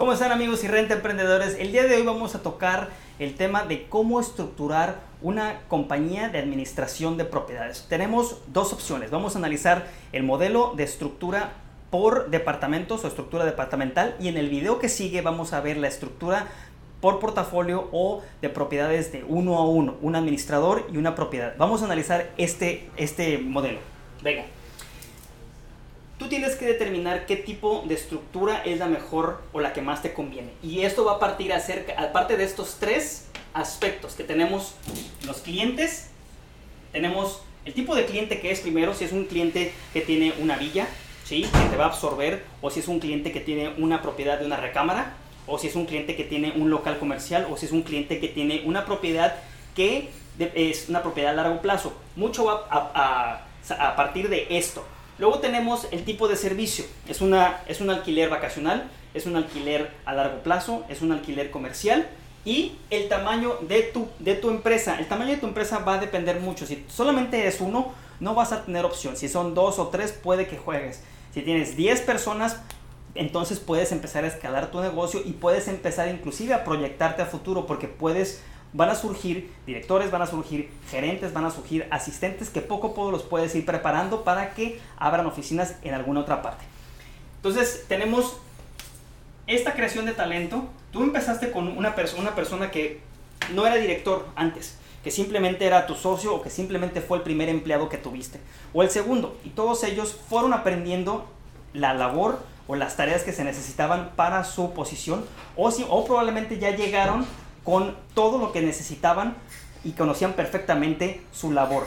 ¿Cómo están amigos y renta emprendedores? El día de hoy vamos a tocar el tema de cómo estructurar una compañía de administración de propiedades. Tenemos dos opciones. Vamos a analizar el modelo de estructura por departamentos o estructura departamental y en el video que sigue vamos a ver la estructura por portafolio o de propiedades de uno a uno, un administrador y una propiedad. Vamos a analizar este, este modelo. Venga tú tienes que determinar qué tipo de estructura es la mejor o la que más te conviene. Y esto va a partir acerca, aparte de estos tres aspectos que tenemos los clientes, tenemos el tipo de cliente que es primero, si es un cliente que tiene una villa, ¿sí? que te va a absorber, o si es un cliente que tiene una propiedad de una recámara, o si es un cliente que tiene un local comercial, o si es un cliente que tiene una propiedad que es una propiedad a largo plazo. Mucho va a, a partir de esto. Luego tenemos el tipo de servicio. Es, una, es un alquiler vacacional, es un alquiler a largo plazo, es un alquiler comercial y el tamaño de tu, de tu empresa. El tamaño de tu empresa va a depender mucho. Si solamente es uno, no vas a tener opción. Si son dos o tres, puede que juegues. Si tienes 10 personas, entonces puedes empezar a escalar tu negocio y puedes empezar inclusive a proyectarte a futuro porque puedes van a surgir directores, van a surgir gerentes, van a surgir asistentes que poco a poco los puedes ir preparando para que abran oficinas en alguna otra parte. Entonces tenemos esta creación de talento. Tú empezaste con una, persona una persona que no era director antes, que simplemente era tu socio o que simplemente fue el primer empleado que tuviste, o el segundo, y todos ellos fueron aprendiendo la labor o las tareas que se necesitaban para su posición, o, si, o probablemente ya llegaron con todo lo que necesitaban y conocían perfectamente su labor.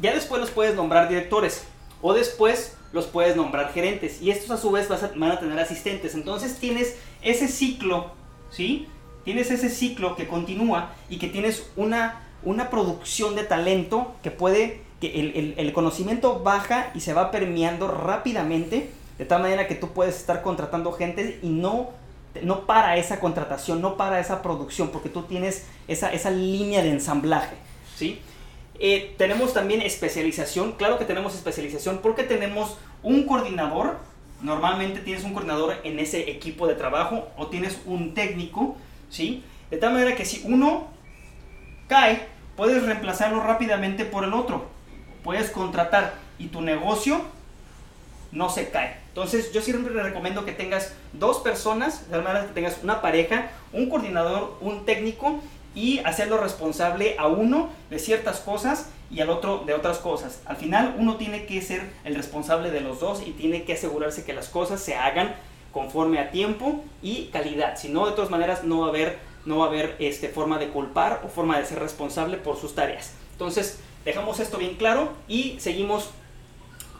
Ya después los puedes nombrar directores o después los puedes nombrar gerentes y estos a su vez van a tener asistentes. Entonces tienes ese ciclo, ¿sí? Tienes ese ciclo que continúa y que tienes una, una producción de talento que puede, que el, el conocimiento baja y se va permeando rápidamente de tal manera que tú puedes estar contratando gente y no no para esa contratación, no para esa producción, porque tú tienes esa, esa línea de ensamblaje, ¿sí? Eh, tenemos también especialización, claro que tenemos especialización porque tenemos un coordinador, normalmente tienes un coordinador en ese equipo de trabajo o tienes un técnico, ¿sí? De tal manera que si uno cae, puedes reemplazarlo rápidamente por el otro, puedes contratar y tu negocio no se cae. Entonces yo siempre recomiendo que tengas dos personas, de manera que tengas una pareja, un coordinador, un técnico y hacerlo responsable a uno de ciertas cosas y al otro de otras cosas. Al final uno tiene que ser el responsable de los dos y tiene que asegurarse que las cosas se hagan conforme a tiempo y calidad. Si no, de todas maneras no va a haber, no va a haber este, forma de culpar o forma de ser responsable por sus tareas. Entonces, dejamos esto bien claro y seguimos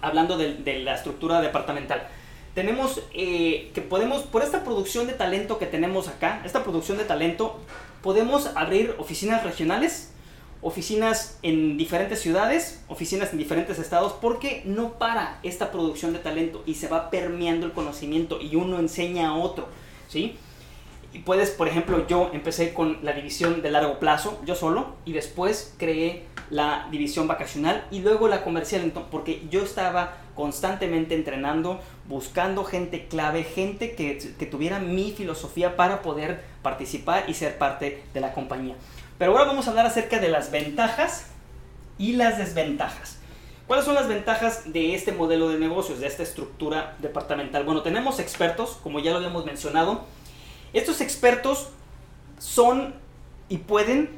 hablando de, la estructura departamental. Tenemos eh, que podemos, por esta producción de talento que tenemos acá, esta producción de talento, podemos abrir oficinas regionales, oficinas en diferentes ciudades, oficinas en diferentes estados, porque no para esta producción de talento y se va permeando el conocimiento y uno enseña a otro, ¿sí? Y puedes, por ejemplo, yo empecé con la división de largo plazo, yo solo, y después creé la división vacacional y luego la comercial, porque yo estaba constantemente entrenando, buscando gente clave, gente que, tuviera mi filosofía para poder participar y ser parte de la compañía. Pero ahora vamos a hablar acerca de las ventajas y las desventajas. ¿Cuáles son las ventajas de este modelo de negocios, de esta estructura departamental? Bueno, tenemos expertos, como ya lo habíamos mencionado. Estos expertos son y pueden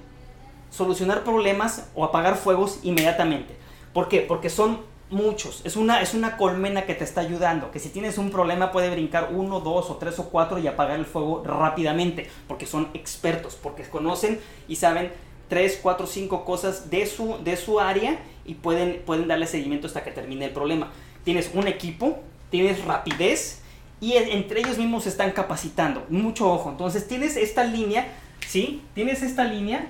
solucionar problemas o apagar fuegos inmediatamente. ¿Por qué? Porque son muchos. Es una, es una colmena que te está ayudando. Que si tienes un problema puede brincar uno, dos o tres o cuatro y apagar el fuego rápidamente. Porque son expertos, porque conocen y saben tres, cuatro, cinco cosas de su, de su área y pueden, pueden darle seguimiento hasta que termine el problema. Tienes un equipo, tienes rapidez y entre ellos mismos se están capacitando. Mucho ojo. Entonces tienes esta línea, ¿sí? Tienes esta línea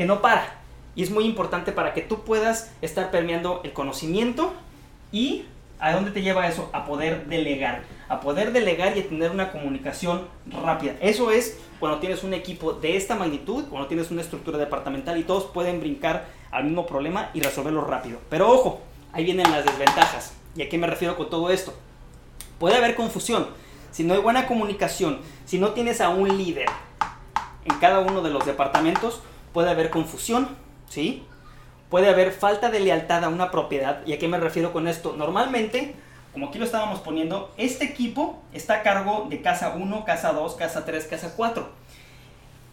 que no para. Y es muy importante para que tú puedas estar permeando el conocimiento y ¿a dónde te lleva eso? A poder delegar. A poder delegar y a tener una comunicación rápida. Eso es cuando tienes un equipo de esta magnitud, cuando tienes una estructura departamental y todos pueden brincar al mismo problema y resolverlo rápido. Pero ojo, ahí vienen las desventajas. ¿Y a qué me refiero con todo esto? Puede haber confusión. si no hay buena comunicación, si no tienes a un líder en cada uno de los departamentos, puede haber confusión, ¿sí? Puede haber falta de lealtad a una propiedad. ¿Y a qué me refiero con esto? Normalmente, como aquí lo estábamos poniendo, este equipo está a cargo de casa 1, casa 2, casa 3, casa 4.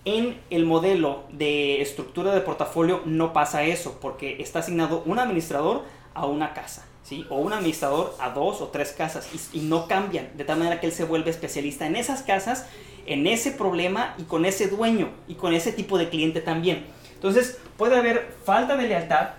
En el modelo de estructura de portafolio no pasa eso, porque está asignado un administrador a una casa, ¿sí? O un administrador a dos o tres casas y, y no cambian, de tal manera que él se vuelve especialista en esas casas, en ese problema y con ese dueño y con ese tipo de cliente también. Entonces, puede haber falta de lealtad,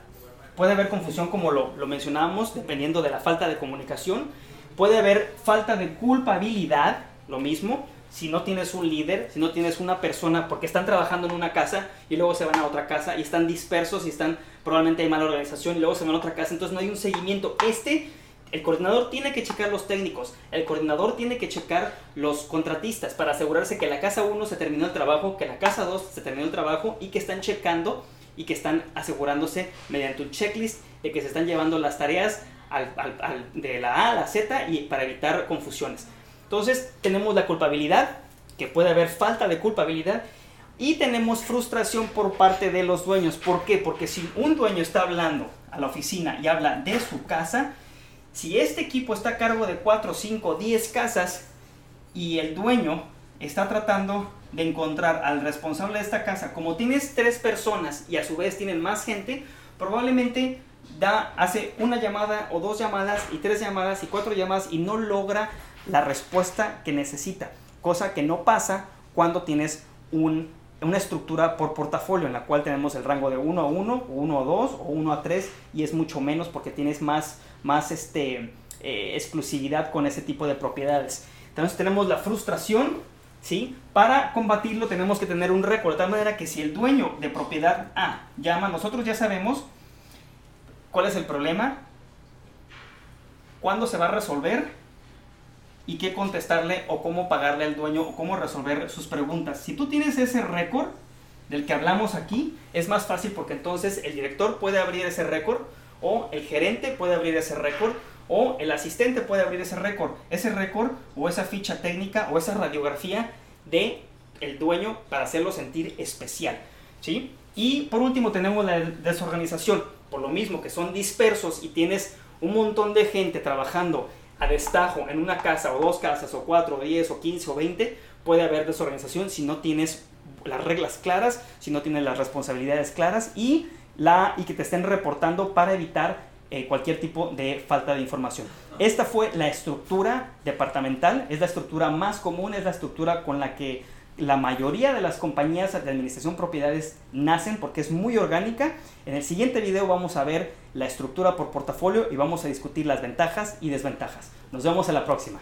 puede haber confusión como lo, lo mencionábamos, dependiendo de la falta de comunicación, puede haber falta de culpabilidad, lo mismo, si no tienes un líder, si no tienes una persona, porque están trabajando en una casa y luego se van a otra casa y están dispersos y están, probablemente hay mala organización y luego se van a otra casa, entonces no hay un seguimiento. Este, el coordinador tiene que checar los técnicos, el coordinador tiene que checar los contratistas para asegurarse que la casa 1 se terminó el trabajo, que la casa 2 se terminó el trabajo y que están checando y que están asegurándose mediante un checklist de que se están llevando las tareas de la A a la Z y para evitar confusiones. Entonces tenemos la culpabilidad, que puede haber falta de culpabilidad, y tenemos frustración por parte de los dueños. ¿Por qué? Porque si un dueño está hablando a la oficina y habla de su casa, si este equipo está a cargo de 4, 5, 10 casas y el dueño está tratando de encontrar al responsable de esta casa, como tienes tres personas y a su vez tienen más gente, probablemente da, hace una llamada o dos llamadas y tres llamadas y cuatro llamadas y no logra la respuesta que necesita, cosa que no pasa cuando tienes una estructura por portafolio en la cual tenemos el rango de 1 a 1, o 1 a 2 o 1 a 3 y es mucho menos porque tienes más, más este, eh, exclusividad con ese tipo de propiedades. Entonces tenemos la frustración, ¿sí? Para combatirlo tenemos que tener un récord, de tal manera que si el dueño de propiedad A llama, nosotros ya sabemos cuál es el problema, cuándo se va a resolver y qué contestarle o cómo pagarle al dueño o cómo resolver sus preguntas. Si tú tienes ese récord del que hablamos aquí, es más fácil porque entonces el director puede abrir ese récord o el gerente puede abrir ese récord o el asistente puede abrir ese récord, ese récord o esa ficha técnica o esa radiografía de el dueño para hacerlo sentir especial, ¿sí? Y por último tenemos la desorganización, por lo mismo que son dispersos y tienes un montón de gente trabajando a destajo en una casa o dos casas o cuatro o diez o quince o veinte, puede haber desorganización si no tienes las reglas claras, si no tienes las responsabilidades claras y, la, y que te estén reportando para evitar eh, cualquier tipo de falta de información. Esta fue la estructura departamental, es la estructura más común, es la estructura con la que la mayoría de las compañías de administración propiedades nacen porque es muy orgánica. En el siguiente video vamos a ver la estructura por portafolio y vamos a discutir las ventajas y desventajas. Nos vemos en la próxima.